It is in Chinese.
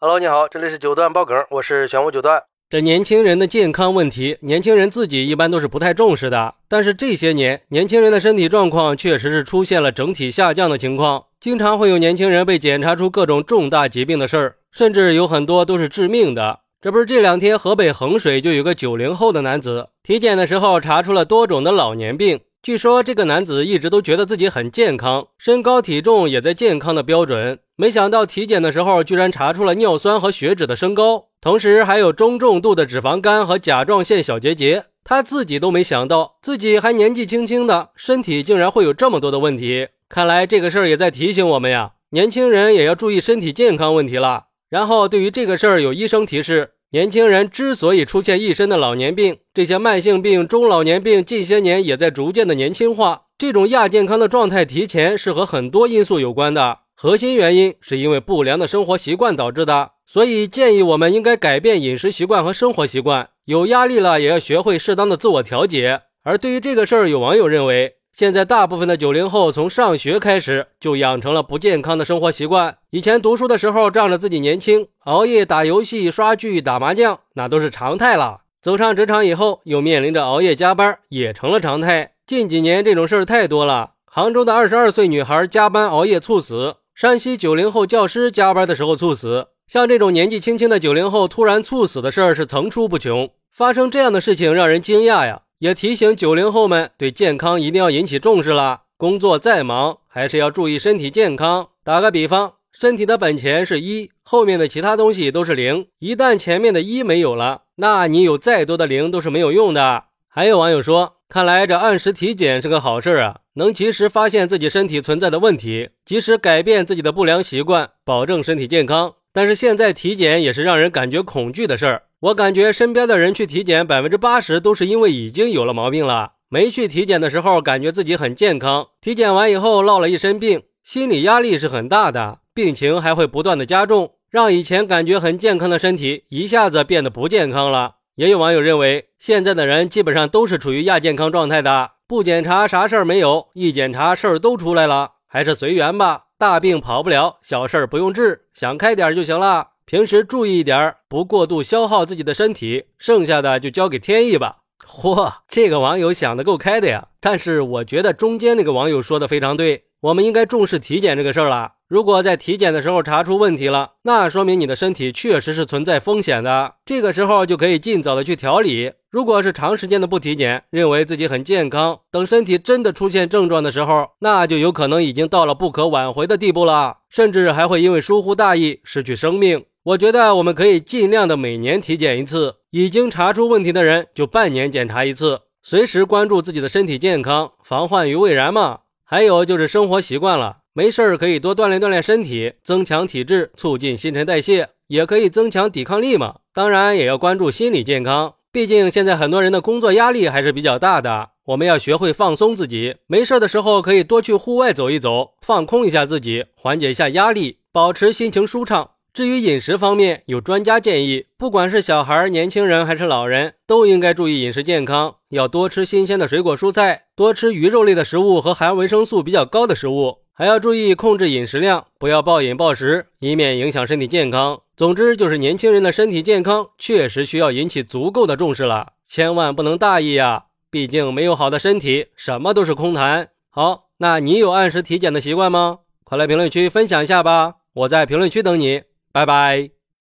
Hello，你好，这里是九段爆梗，我是玄武九段。这年轻人的健康问题，年轻人自己一般都是不太重视的。但是这些年，年轻人的身体状况确实是出现了整体下降的情况，经常会有年轻人被检查出各种重大疾病的事儿，甚至有很多都是致命的。这不是这两天河北衡水就有个九零后的男子，体检的时候查出了多种的老年病。据说这个男子一直都觉得自己很健康，身高体重也在健康的标准。没想到体检的时候居然查出了尿酸和血脂的升高，同时还有中重度的脂肪肝和甲状腺小结节。他自己都没想到，自己还年纪轻轻的，身体竟然会有这么多的问题。看来这个事儿也在提醒我们呀，年轻人也要注意身体健康问题了。然后对于这个事儿，有医生提示。年轻人之所以出现一身的老年病，这些慢性病、中老年病近些年也在逐渐的年轻化。这种亚健康的状态提前是和很多因素有关的，核心原因是因为不良的生活习惯导致的。所以建议我们应该改变饮食习惯和生活习惯，有压力了也要学会适当的自我调节。而对于这个事儿，有网友认为。现在大部分的九零后从上学开始就养成了不健康的生活习惯。以前读书的时候仗着自己年轻，熬夜打游戏、刷剧、打麻将，那都是常态了。走上职场以后，又面临着熬夜加班，也成了常态。近几年这种事儿太多了。杭州的二十二岁女孩加班熬夜猝死，山西九零后教师加班的时候猝死。像这种年纪轻轻的九零后突然猝死的事儿是层出不穷。发生这样的事情让人惊讶呀。也提醒九零后们对健康一定要引起重视了。工作再忙，还是要注意身体健康。打个比方，身体的本钱是一，后面的其他东西都是零。一旦前面的一没有了，那你有再多的零都是没有用的。还有网友说，看来这按时体检是个好事啊，能及时发现自己身体存在的问题，及时改变自己的不良习惯，保证身体健康。但是现在体检也是让人感觉恐惧的事儿。我感觉身边的人去体检，百分之八十都是因为已经有了毛病了。没去体检的时候，感觉自己很健康；体检完以后落了一身病，心理压力是很大的，病情还会不断的加重，让以前感觉很健康的身体一下子变得不健康了。也有网友认为，现在的人基本上都是处于亚健康状态的，不检查啥事儿没有，一检查事儿都出来了，还是随缘吧，大病跑不了，小事儿不用治，想开点就行了。平时注意一点，不过度消耗自己的身体，剩下的就交给天意吧。嚯，这个网友想的够开的呀！但是我觉得中间那个网友说的非常对，我们应该重视体检这个事儿了。如果在体检的时候查出问题了，那说明你的身体确实是存在风险的，这个时候就可以尽早的去调理。如果是长时间的不体检，认为自己很健康，等身体真的出现症状的时候，那就有可能已经到了不可挽回的地步了，甚至还会因为疏忽大意失去生命。我觉得我们可以尽量的每年体检一次，已经查出问题的人就半年检查一次，随时关注自己的身体健康，防患于未然嘛。还有就是生活习惯了，没事儿可以多锻炼锻炼身体，增强体质，促进新陈代谢，也可以增强抵抗力嘛。当然也要关注心理健康，毕竟现在很多人的工作压力还是比较大的，我们要学会放松自己，没事的时候可以多去户外走一走，放空一下自己，缓解一下压力，保持心情舒畅。至于饮食方面，有专家建议，不管是小孩、年轻人还是老人，都应该注意饮食健康，要多吃新鲜的水果蔬菜，多吃鱼肉类的食物和含维生素比较高的食物，还要注意控制饮食量，不要暴饮暴食，以免影响身体健康。总之，就是年轻人的身体健康确实需要引起足够的重视了，千万不能大意呀！毕竟没有好的身体，什么都是空谈。好，那你有按时体检的习惯吗？快来评论区分享一下吧，我在评论区等你。拜拜。